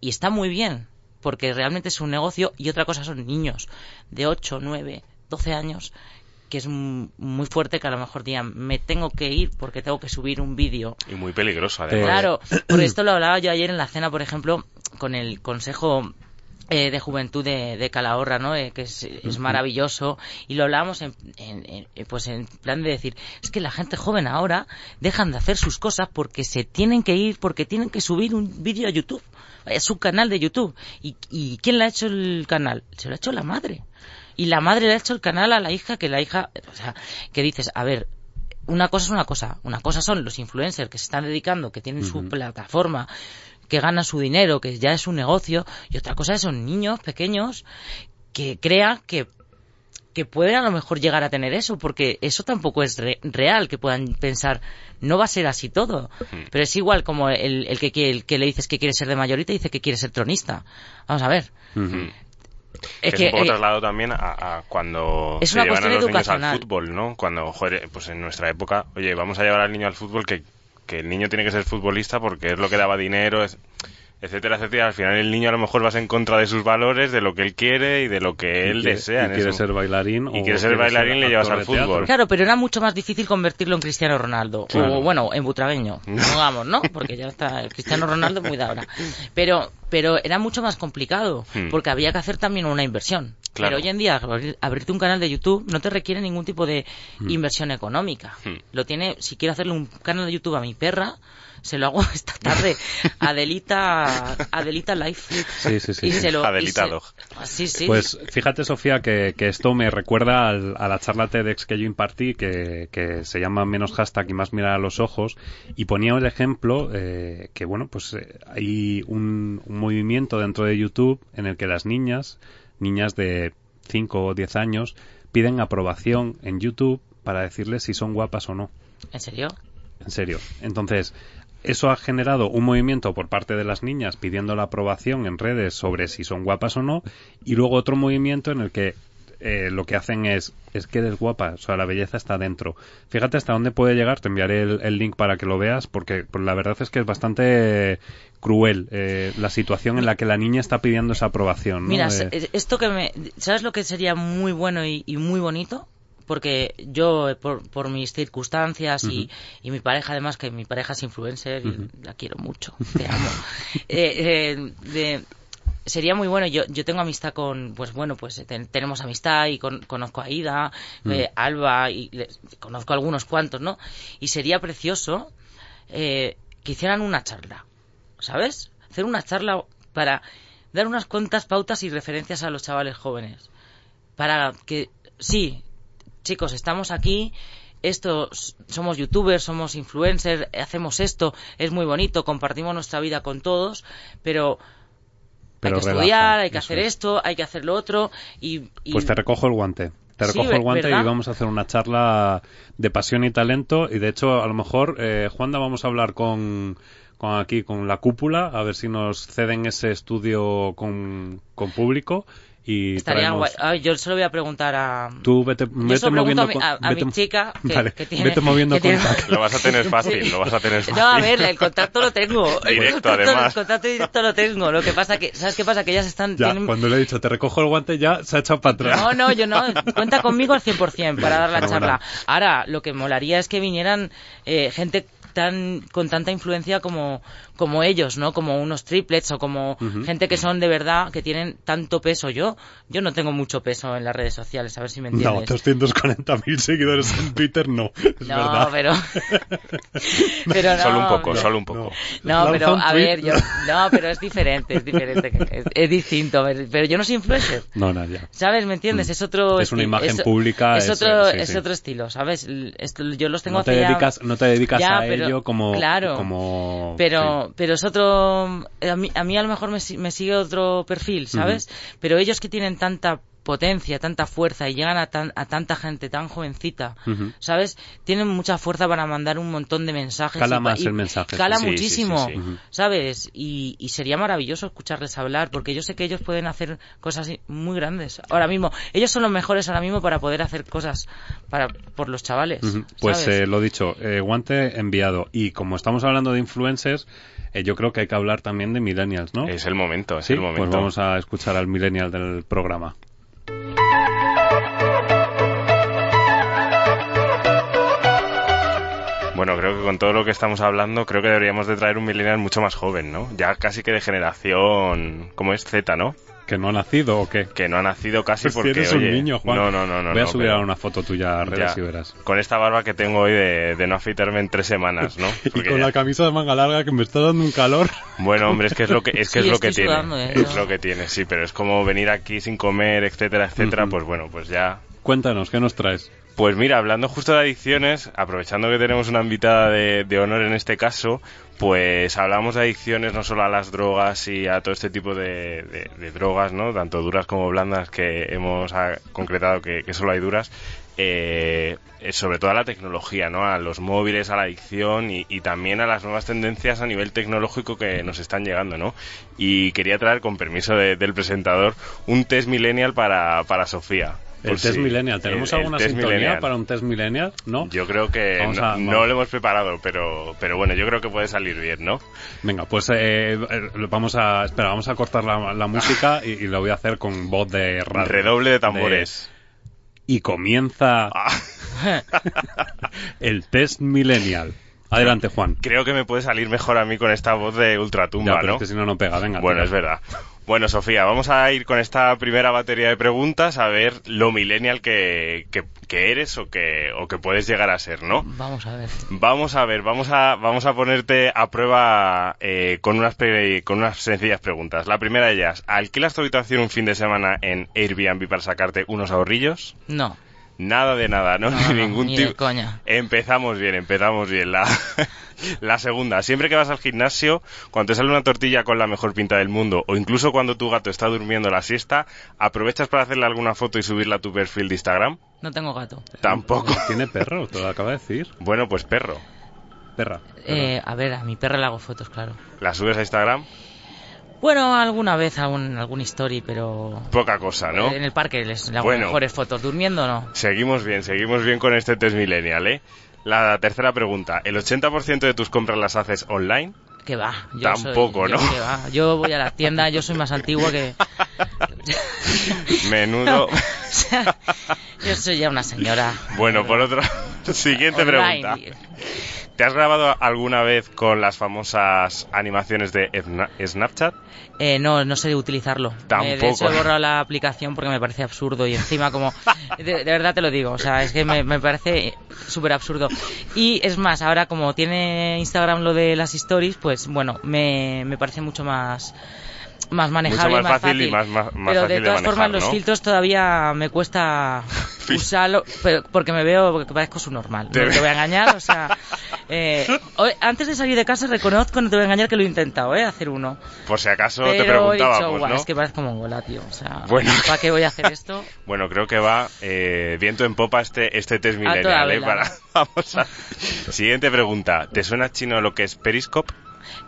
Speaker 4: y está muy bien porque realmente es un negocio y otra cosa son niños de 8, 9, 12 años que es muy fuerte que a lo mejor digan me tengo que ir porque tengo que subir un vídeo
Speaker 3: y muy peligroso además.
Speaker 4: Claro por esto lo hablaba yo ayer en la cena por ejemplo con el consejo eh, de juventud de, Calahorra, ¿no? Eh, que es, maravilloso. Y lo hablábamos en, pues en plan de decir es que la gente joven ahora dejan de hacer sus cosas porque se tienen que ir porque tienen que subir un vídeo a YouTube es su canal de YouTube. Y, y quién le ha hecho el canal se lo ha hecho la madre. Y la madre le ha hecho el canal a la hija que la hija, o sea, que dices, a ver, una cosa es una cosa, una cosa son los influencers que se están dedicando, que tienen su plataforma, que ganan su dinero, que ya es un negocio, y otra cosa son niños pequeños que crean que que pueden a lo mejor llegar a tener eso, porque eso tampoco es real, que puedan pensar, no va a ser así todo. Pero es igual como el, el, que, el, que le dices que quiere ser de mayorita y dice que quiere ser tronista. Vamos a ver.
Speaker 3: Es, que, un poco eh, trasladado también a, cuando
Speaker 4: se llevan a los niños
Speaker 3: al fútbol, ¿no? Cuando, joder, pues en nuestra época, oye, vamos a llevar al niño al fútbol que, que el niño tiene que ser futbolista porque es lo que daba dinero, es etcétera, etcétera. Al final el niño a lo mejor vas en contra de sus valores, de lo que él quiere y de lo que él desea.
Speaker 2: Y quiere ser bailarín.
Speaker 3: Y quiere ser bailarín, le llevas al fútbol.
Speaker 4: Claro, pero era mucho más difícil convertirlo en Cristiano Ronaldo. O bueno, en Butragueño, digamos, ¿no? Porque ya está, el Cristiano Ronaldo muy de ahora. Pero, pero era mucho más complicado, hmm. porque había que hacer también una inversión. Pero hoy en día, abrirte un canal de YouTube no te requiere ningún tipo de hmm. inversión económica. Hmm. Lo tiene, si quiero hacerle un canal de YouTube a mi perra, se lo hago esta tarde. Adelita, Adelita Life.
Speaker 2: Sí, sí, sí.
Speaker 3: Adelita Dog.
Speaker 4: Sí, sí.
Speaker 2: Pues fíjate, Sofía, que, esto me recuerda a la charla TEDx que yo impartí, que, se llama Menos hashtag y más mirar a los ojos, y ponía el ejemplo eh, que, bueno, pues eh, hay un, un movimiento dentro de YouTube en el que las niñas, niñas de 5 o 10 años, piden aprobación en YouTube para decirles si son guapas o no.
Speaker 4: ¿En serio?
Speaker 2: En serio. Entonces, eso ha generado un movimiento por parte de las niñas pidiendo la aprobación en redes sobre si son guapas o no, y luego otro movimiento en el que eh, lo que hacen es, es que eres guapa, o sea, la belleza está dentro. Fíjate hasta dónde puede llegar, te enviaré el, link para que lo veas, porque pues, la verdad es que es bastante cruel eh, la situación en la que la niña está pidiendo esa aprobación.
Speaker 4: Mira, esto que me... ¿Sabes lo que sería muy bueno y muy bonito? porque yo, por, por mis circunstancias y, y, mi pareja, además, que mi pareja es influencer y la quiero mucho, te amo. Eh, eh, sería muy bueno. Yo, yo tengo amistad con, pues bueno, pues tenemos amistad y conozco a Ida, mm. eh, Alba y conozco algunos cuantos, ¿no? Y sería precioso que hicieran una charla, ¿sabes? Hacer una charla para dar unas cuantas pautas y referencias a los chavales jóvenes. Para que, sí, chicos, estamos aquí, esto, somos youtubers, somos influencers, hacemos esto, es muy bonito, compartimos nuestra vida con todos, pero, hay que estudiar, hay que hacer esto, hay que hacer lo otro y,
Speaker 2: Pues te recojo el guante. Te recojo el guante y vamos a hacer una charla de pasión y talento y de hecho a lo mejor, eh, Juanda, vamos a hablar con con aquí con la cúpula a ver si nos ceden ese estudio con, con público y
Speaker 4: Estaría guay. yo se lo voy a preguntar a.
Speaker 2: Tú vete, vete moviendo.
Speaker 4: A, a, mi chica. Que,
Speaker 2: vale,
Speaker 4: que tiene,
Speaker 2: vete moviendo contacto.
Speaker 3: Lo vas a tener fácil, lo vas a tener fácil.
Speaker 4: No, a ver, el contacto lo tengo.
Speaker 3: Directo,
Speaker 4: el contacto,
Speaker 3: además.
Speaker 4: El contacto directo lo tengo. Lo que pasa que, ¿sabes qué pasa? Que ellas están.
Speaker 2: Ya,
Speaker 4: tienen...
Speaker 2: cuando le he dicho te recojo el guante, ya se ha echado para atrás.
Speaker 4: No, no, yo no. Cuenta conmigo al 100% para dar la charla. Ahora, lo que molaría es que vinieran eh, gente tan con tanta influencia como como ellos, ¿no? Como unos triplets o como gente que son de verdad, que tienen tanto peso. Yo yo no tengo mucho peso en las redes sociales, a ver si me entiendes.
Speaker 2: No, 240.000 seguidores en Twitter no, es
Speaker 4: no,
Speaker 2: verdad.
Speaker 4: pero... pero no,
Speaker 3: solo un poco,
Speaker 2: no,
Speaker 3: solo un poco.
Speaker 4: No, pero a ver, yo... No, pero es diferente, es diferente, es, es distinto. Pero yo no soy influencer.
Speaker 2: No, ya.
Speaker 4: ¿Sabes? ¿Me entiendes?
Speaker 2: Mm.
Speaker 4: Es otro...
Speaker 2: Es una imagen
Speaker 4: es-
Speaker 2: pública,
Speaker 4: Es
Speaker 2: es-
Speaker 4: otro,
Speaker 2: sí,
Speaker 4: es
Speaker 2: sí.
Speaker 4: otro estilo, ¿sabes? Esto, yo los tengo
Speaker 2: No te dedicas, no te dedicas
Speaker 4: Ya,
Speaker 2: a
Speaker 4: pero-
Speaker 2: ello como,
Speaker 4: claro,
Speaker 2: como
Speaker 4: pero pero es otro a mí, a mí a lo mejor me, me sigue otro perfil sabes pero ellos que tienen tanta potencia tanta fuerza y llegan a, tan, a tanta gente tan jovencita sabes tienen mucha fuerza para mandar un montón de mensajes
Speaker 2: Cala
Speaker 4: y
Speaker 2: más
Speaker 4: y
Speaker 2: el mensaje.
Speaker 4: cala
Speaker 3: Sí,
Speaker 4: muchísimo
Speaker 3: sí, sí.
Speaker 2: Ujú.
Speaker 4: sabes y, y sería maravilloso escucharles hablar porque yo sé que ellos pueden hacer cosas muy grandes ahora mismo ellos son los mejores ahora mismo para poder hacer cosas para por los chavales.
Speaker 2: Pues eh, lo dicho, eh, guante enviado. Y como estamos hablando de influencers, eh, yo creo que hay que hablar también de millennials, ¿no?
Speaker 3: Es el momento, es
Speaker 2: sí,
Speaker 3: el momento.
Speaker 2: pues vamos a escuchar al millennial del programa.
Speaker 3: Bueno, creo que con todo lo que estamos hablando, creo que deberíamos de traer un millennial mucho más joven, ¿no? Ya casi que de generación, ¿cómo es? Z, ¿no?
Speaker 2: ¿Que no ha nacido o qué?
Speaker 3: Que no ha nacido casi
Speaker 2: Pues si
Speaker 3: porque,
Speaker 2: eres un niño, Juan.
Speaker 3: No, no, no, no.
Speaker 2: Voy a
Speaker 3: no,
Speaker 2: subir
Speaker 3: pero
Speaker 2: ahora una foto tuya a redes
Speaker 3: ya,
Speaker 2: y verás.
Speaker 3: Con esta barba que tengo hoy de, de no afeitarme en tres semanas, ¿no?
Speaker 2: Y con
Speaker 3: ya-
Speaker 2: la camisa de manga larga que me está dando un calor.
Speaker 3: Bueno, hombre, es que es lo que es que
Speaker 4: Sí,
Speaker 3: es lo que tiene.
Speaker 4: sudando, ¿eh?
Speaker 3: Es lo que tiene, sí, pero es como venir aquí sin comer, etcétera, etcétera, pues bueno, pues ya
Speaker 2: Cuéntanos, ¿qué nos traes?
Speaker 3: Pues mira, hablando justo de adicciones, aprovechando que tenemos una invitada de, honor en este caso, pues hablamos de adicciones no solo a las drogas y a todo este tipo de, drogas, ¿no? Tanto duras como blandas que hemos ah, concretado que, solo hay duras. eh, sobre todo a la tecnología, ¿no? A los móviles, a la adicción y, también a las nuevas tendencias a nivel tecnológico que nos están llegando, ¿no? Y quería traer, con permiso de- del presentador, un test millennial para, para Sofía.
Speaker 2: El test
Speaker 3: si-
Speaker 2: millennial. ¿Tenemos
Speaker 3: el-
Speaker 2: alguna sintonía
Speaker 3: millennial.
Speaker 2: para un test millennial? ¿No?
Speaker 3: Yo creo que no,
Speaker 2: a-
Speaker 3: no
Speaker 2: vamos.
Speaker 3: lo hemos preparado, pero, pero bueno, yo creo que puede salir bien, ¿no?
Speaker 2: Venga, pues eh, eh, vamos a... Espera, vamos a cortar la, la música y, y lo voy a hacer con voz de radio.
Speaker 3: Redoble de tambores.
Speaker 2: Y comienza
Speaker 3: Ah,
Speaker 2: el test millennial. Adelante, Juan.
Speaker 3: creo que me puede salir mejor a mí con esta voz de
Speaker 2: Ya,
Speaker 3: ultratumba,
Speaker 2: pero
Speaker 3: ¿no?
Speaker 2: es que si no, no pega. Venga.
Speaker 3: Bueno,
Speaker 2: tira.
Speaker 3: es verdad. Bueno, Sofía, vamos a ir con esta primera batería de preguntas a ver lo millennial que, que, que eres o que, o que puedes llegar a ser, ¿no?
Speaker 4: vamos a ver
Speaker 3: Vamos a ver, vamos a, vamos a ponerte a prueba eh, con, unas pre- con unas sencillas preguntas. La primera de ellas, ¿alquilas tu habitación un fin de semana en Airbnb para sacarte unos ahorrillos?
Speaker 4: no
Speaker 3: Nada de nada, ¿no?
Speaker 4: No,
Speaker 3: Ni
Speaker 4: no,
Speaker 3: ningún
Speaker 4: ni
Speaker 3: tipo.
Speaker 4: coña.
Speaker 3: Empezamos bien, empezamos bien. La, la segunda, siempre que vas al gimnasio, cuando te sale una tortilla con la mejor pinta del mundo, o incluso cuando tu gato está durmiendo la siesta, ¿aprovechas para hacerle alguna foto y subirla a tu perfil de Instagram?
Speaker 4: no tengo gato
Speaker 3: Tampoco.
Speaker 2: Tiene perro, te lo acaba de decir.
Speaker 3: Bueno, pues perro.
Speaker 2: Perra.
Speaker 4: Eh, a ver, a mi perra le hago fotos, claro.
Speaker 3: ¿La subes a Instagram?
Speaker 4: Bueno, alguna vez algún, algún story, pero...
Speaker 3: Poca cosa, ¿no?
Speaker 4: En el parque les le hago
Speaker 3: Bueno.
Speaker 4: mejores fotos. ¿Durmiendo no?
Speaker 3: Seguimos bien, seguimos bien con este test millennial, ¿eh? La tercera pregunta, ¿el 80% de tus compras las haces online?
Speaker 4: Que va. Yo
Speaker 3: Tampoco,
Speaker 4: soy- yo
Speaker 3: ¿no?
Speaker 4: que va. Yo voy a la tienda, yo soy más antigua que...
Speaker 3: Menudo.
Speaker 4: O sea, yo soy ya una señora.
Speaker 3: Bueno, por otro... Siguiente pregunta. ¿Te has grabado alguna vez con las famosas animaciones de Snapchat?
Speaker 4: Eh, no, no sé utilizarlo.
Speaker 3: Tampoco.
Speaker 4: Eh, de hecho, he borrado la aplicación porque me parece absurdo y encima como... De, de verdad te lo digo, o sea, es que me, me parece súper absurdo. Y es más, ahora como tiene Instagram lo de las stories, pues bueno, me, me parece mucho más más manejable
Speaker 3: Mucho más
Speaker 4: más
Speaker 3: fácil y más- más- más
Speaker 4: pero
Speaker 3: fácil
Speaker 4: de
Speaker 3: de
Speaker 4: todas formas
Speaker 3: manejar,
Speaker 4: los filtros todavía me cuesta usarlo pero- porque me veo porque parezco su normal
Speaker 3: Te
Speaker 4: no te voy a engañar o sea eh, hoy- antes de salir de casa reconozco no te voy a engañar que lo he intentado eh hacer uno
Speaker 3: Por si acaso
Speaker 4: pero
Speaker 3: te
Speaker 4: he dicho
Speaker 3: preguntábamos,
Speaker 4: "Guau,
Speaker 3: ¿no?
Speaker 4: es que parezco mongola tío o sea
Speaker 3: Bueno.
Speaker 4: ¿para qué voy a hacer esto?
Speaker 3: Bueno, creo que va eh, viento en popa este, este test
Speaker 4: toda
Speaker 3: millennial, ¿eh? Para- vamos a... Siguiente pregunta. ¿Te suena chino lo que es Periscope?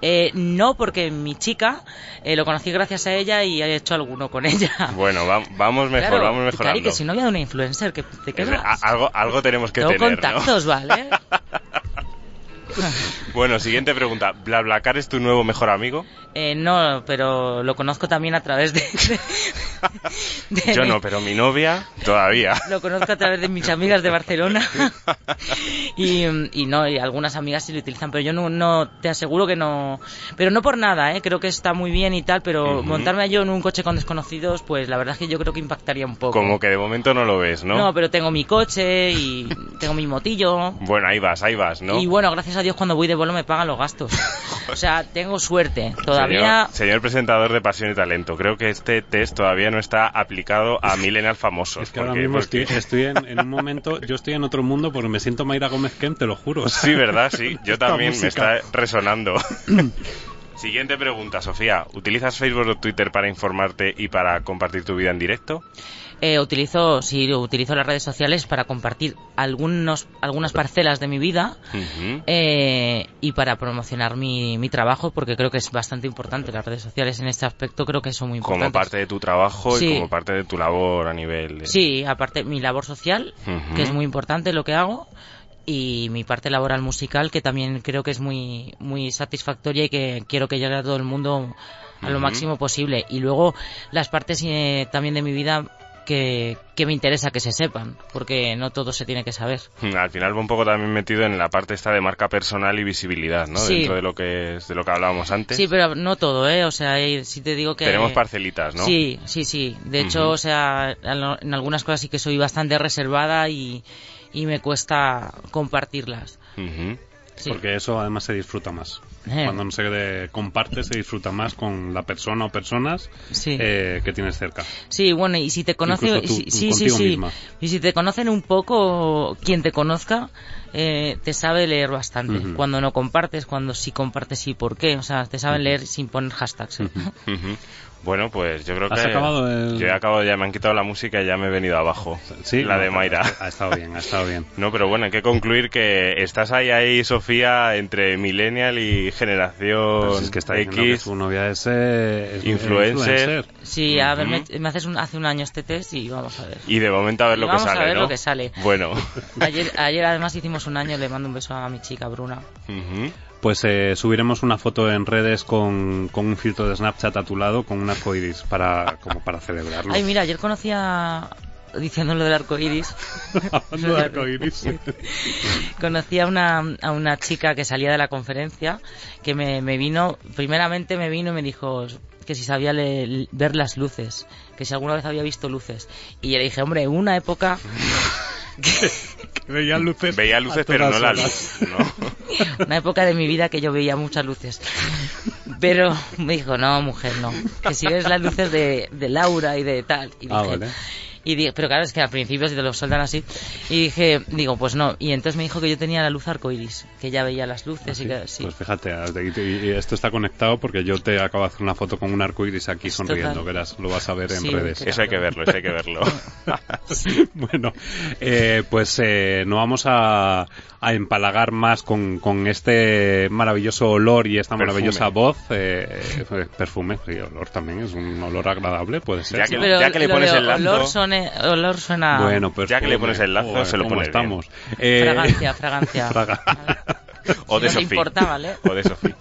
Speaker 4: Eh, no, porque mi chica eh, lo conocí gracias a ella y he hecho alguno con ella.
Speaker 3: Bueno, va- vamos mejor,
Speaker 4: Claro,
Speaker 3: vamos
Speaker 4: Cari,
Speaker 3: mejorando.
Speaker 4: que si no había una influencer, que te quedas.
Speaker 3: algo, algo tenemos que
Speaker 4: Tengo
Speaker 3: tener,
Speaker 4: contactos, ¿vale?
Speaker 3: ¿no? Bueno, siguiente pregunta. ¿BlaBlaCar es tu nuevo mejor amigo?
Speaker 4: Eh, no, pero lo conozco también a través de, de- de-
Speaker 3: Yo no, pero mi novia todavía.
Speaker 4: Lo conozco a través de mis amigas de Barcelona. y, y no, y algunas amigas sí lo utilizan, pero yo no, no te aseguro que no. Pero no por nada, ¿eh? Creo que está muy bien y tal, pero montarme yo en un coche con desconocidos, pues la verdad es que yo creo que impactaría un poco.
Speaker 3: Como que de momento no lo ves, ¿no?
Speaker 4: No, pero tengo mi coche y tengo mi motillo.
Speaker 3: Bueno, ahí vas, ahí vas, ¿no?
Speaker 4: Y bueno, gracias a Dios cuando voy de vuelo me pagan los gastos. O sea, tengo suerte. Todavía...
Speaker 3: Señor, señor presentador de Pasión y Talento, creo que este test todavía no está aplicado a millennial famosos.
Speaker 2: Es que ahora mismo
Speaker 3: porque-
Speaker 2: estoy, estoy en, en un momento, yo estoy en otro mundo porque me siento Mayra Gómez Kem, te lo juro.
Speaker 3: Sí, ¿verdad? Sí, yo también me está resonando. Siguiente pregunta, Sofía. ¿Utilizas Facebook o Twitter para informarte y para compartir tu vida en directo?
Speaker 4: Eh, utilizo, sí, utilizo las redes sociales para compartir algunos, algunas parcelas de mi vida eh, y para promocionar mi, mi trabajo, porque creo que es bastante importante. Las redes sociales en este aspecto creo que son muy importantes.
Speaker 3: Como parte de tu trabajo
Speaker 4: Sí.
Speaker 3: y como parte de tu labor a nivel de...
Speaker 4: Sí, aparte mi labor social, que es muy importante lo que hago, y mi parte laboral musical, que también creo que es muy, muy satisfactoria y que quiero que llegue a todo el mundo a lo máximo posible. Y luego las partes eh, también de mi vida que, que me interesa que se sepan, porque no todo se tiene que saber.
Speaker 3: Al final va un poco también metido en la parte esta de marca personal y visibilidad, ¿no?
Speaker 4: Sí.
Speaker 3: Dentro de lo que es, de lo que hablábamos antes.
Speaker 4: Sí, pero no todo, ¿eh? O sea, si te digo que...
Speaker 3: Tenemos parcelitas, ¿no?
Speaker 4: Sí, sí, sí. De hecho, o sea, en algunas cosas sí que soy bastante reservada y, y me cuesta compartirlas. Sí.
Speaker 2: Porque eso además se disfruta más.
Speaker 4: Eh.
Speaker 2: Cuando no se comparte, se disfruta más con la persona o personas
Speaker 4: Sí.
Speaker 2: eh, que tienes cerca.
Speaker 4: Sí, bueno, y si te conocen,
Speaker 2: Incluso tú,
Speaker 4: sí, sí, sí,
Speaker 2: contigo
Speaker 4: sí.
Speaker 2: misma.
Speaker 4: y si te conocen un poco, quien te conozca, eh, te sabe leer bastante. Cuando no compartes, cuando sí compartes y por qué, o sea, te saben leer sin poner hashtags.
Speaker 3: Ujú. Bueno, pues yo creo
Speaker 2: ¿Has
Speaker 3: que...
Speaker 2: acabado el-
Speaker 3: Yo he acabado ya, me han quitado la música y ya me he venido abajo.
Speaker 2: Sí,
Speaker 3: La
Speaker 2: no,
Speaker 3: de Mayra.
Speaker 2: Ha estado bien, ha estado bien.
Speaker 3: No, pero bueno, hay que concluir que estás ahí, ahí, Sofía, entre millennial y generación
Speaker 2: Pero si es que está diciendo que
Speaker 3: X.
Speaker 2: su novia es, eh, es
Speaker 3: Influencer.
Speaker 4: Sí, a ver, me, me haces un- hace un año este test y vamos a ver.
Speaker 3: Y de momento a ver
Speaker 4: Y
Speaker 3: lo que
Speaker 4: vamos a
Speaker 3: sale,
Speaker 4: ver
Speaker 3: ¿no?
Speaker 4: lo que sale.
Speaker 3: Bueno.
Speaker 4: Ayer, ayer además hicimos un año, le mando un beso a mi chica Bruna.
Speaker 2: Pues eh, subiremos una foto en redes con, con un filtro de Snapchat a tu lado con un arcoiris para, como para celebrarlo.
Speaker 4: Ay, mira, ayer conocí a... Diciendo lo del arco iris.
Speaker 2: Hablando de arcoiris.
Speaker 4: conocí a una, a una chica que salía de la conferencia que me, me vino, primeramente me vino y me dijo que si sabía le- ver las luces, que si alguna vez había visto luces. Y yo le dije, hombre, en una época,
Speaker 2: Veía luces.
Speaker 3: Veía luces, pero no la luz, ¿no?
Speaker 4: una época de mi vida que yo veía muchas luces. Pero me dijo, no, mujer, no. Que si ves las luces de, de Laura y de tal. Y
Speaker 2: Ah,
Speaker 4: dije,
Speaker 2: vale.
Speaker 4: Y dije, pero claro, es que al principio si te lo soldan así. Y dije, digo, pues no. Y entonces me dijo que yo tenía la luz arcoiris, que ya veía las luces y que sí.
Speaker 2: Pues fíjate, y- esto está conectado porque yo te acabo de hacer una foto con un arcoiris aquí sonriendo,
Speaker 4: Total.
Speaker 2: verás, lo vas a ver en
Speaker 4: Sí,
Speaker 2: redes.
Speaker 4: claro.
Speaker 3: Eso hay que verlo, eso hay que verlo.
Speaker 2: bueno, eh, pues eh, no vamos a, a empalagar más con, con este maravilloso olor y esta
Speaker 3: Perfume.
Speaker 2: maravillosa voz. eh, eh, perfume, olor también, es un olor agradable, puede ser.
Speaker 3: Ya que-
Speaker 4: Pero
Speaker 3: ya que le pones el
Speaker 4: olor, sone- olor suena...
Speaker 2: Bueno, pues
Speaker 3: Ya que le pones el lazo, se lo
Speaker 2: ¿cómo
Speaker 3: pones bien.
Speaker 2: estamos? Eh,
Speaker 4: Fragancia, fragancia.
Speaker 2: fraga-
Speaker 3: O de
Speaker 4: Si
Speaker 3: Sofía.
Speaker 4: importa, ¿vale?
Speaker 3: O de Sofía.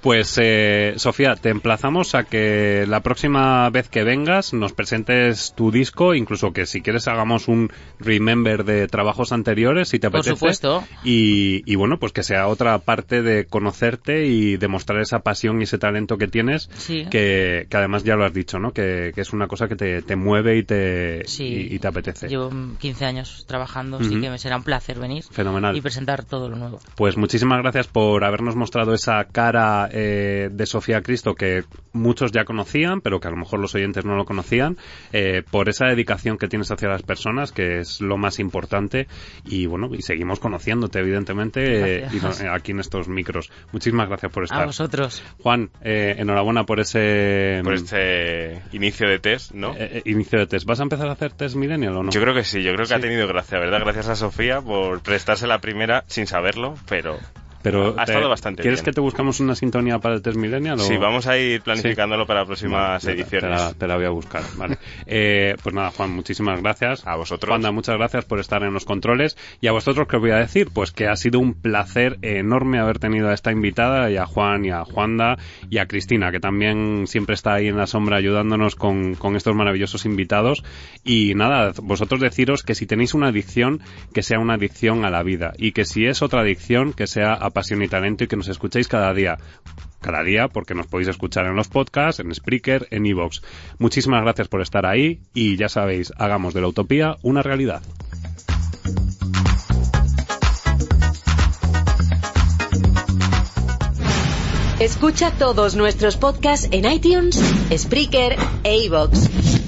Speaker 2: Pues, eh, Sofía, te emplazamos a que la próxima vez que vengas nos presentes tu disco, incluso que si quieres hagamos un remember de trabajos anteriores, si te
Speaker 4: Por
Speaker 2: apetece.
Speaker 4: supuesto.
Speaker 2: Y, y bueno, pues que sea otra parte de conocerte y demostrar esa pasión y ese talento que tienes,
Speaker 4: Sí.
Speaker 2: que, que además ya lo has dicho, ¿no? Que, que es una cosa que te, te mueve y te,
Speaker 4: Sí.
Speaker 2: y, y te apetece.
Speaker 4: Llevo 15 años trabajando, así que me será un placer venir
Speaker 2: Fenomenal.
Speaker 4: y presentar todo lo nuevo.
Speaker 2: Pues muchísimas gracias por habernos mostrado esa cara eh, de Sofía Cristo que muchos ya conocían, pero que a lo mejor los oyentes no lo conocían, eh, por esa dedicación que tienes hacia las personas, que es lo más importante. Y bueno, y seguimos conociéndote, evidentemente, y aquí en estos micros. Muchísimas gracias por estar.
Speaker 4: A vosotros.
Speaker 2: Juan, enhorabuena por ese...
Speaker 3: Por este inicio de test, ¿no?
Speaker 2: inicio de test. ¿Vas a empezar a hacer test millennial o no?
Speaker 3: Yo creo que sí, yo creo que ha tenido gracia, ¿verdad? Gracias a Sofía por prestarse la primera sin saberlo, pero
Speaker 2: pero
Speaker 3: ha estado bastante
Speaker 2: ¿Quieres que te buscamos una sintonía para el test millennial?
Speaker 3: Sí, vamos a ir planificándolo para próximas ediciones.
Speaker 2: Te la, voy a buscar, vale. Eh, pues nada, Juan, muchísimas gracias.
Speaker 3: A vosotros.
Speaker 2: Juanda, muchas gracias por estar en los controles. Y a vosotros, ¿qué os voy a decir? Pues que ha sido un placer enorme haber tenido a esta invitada, y a Juan, y a Juanda, y a Cristina, que también siempre está ahí en la sombra ayudándonos con, con estos maravillosos invitados. Y nada, vosotros deciros que si tenéis una adicción, que sea una adicción a la vida. Y que si es otra adicción, que sea a pasión y talento y que nos escuchéis cada día cada día porque nos podéis escuchar en los podcasts, en Spreaker, en Evox. Muchísimas gracias por estar ahí y ya sabéis, hagamos de la utopía una realidad.
Speaker 1: Escucha todos nuestros podcasts en iTunes, Spreaker e Evox.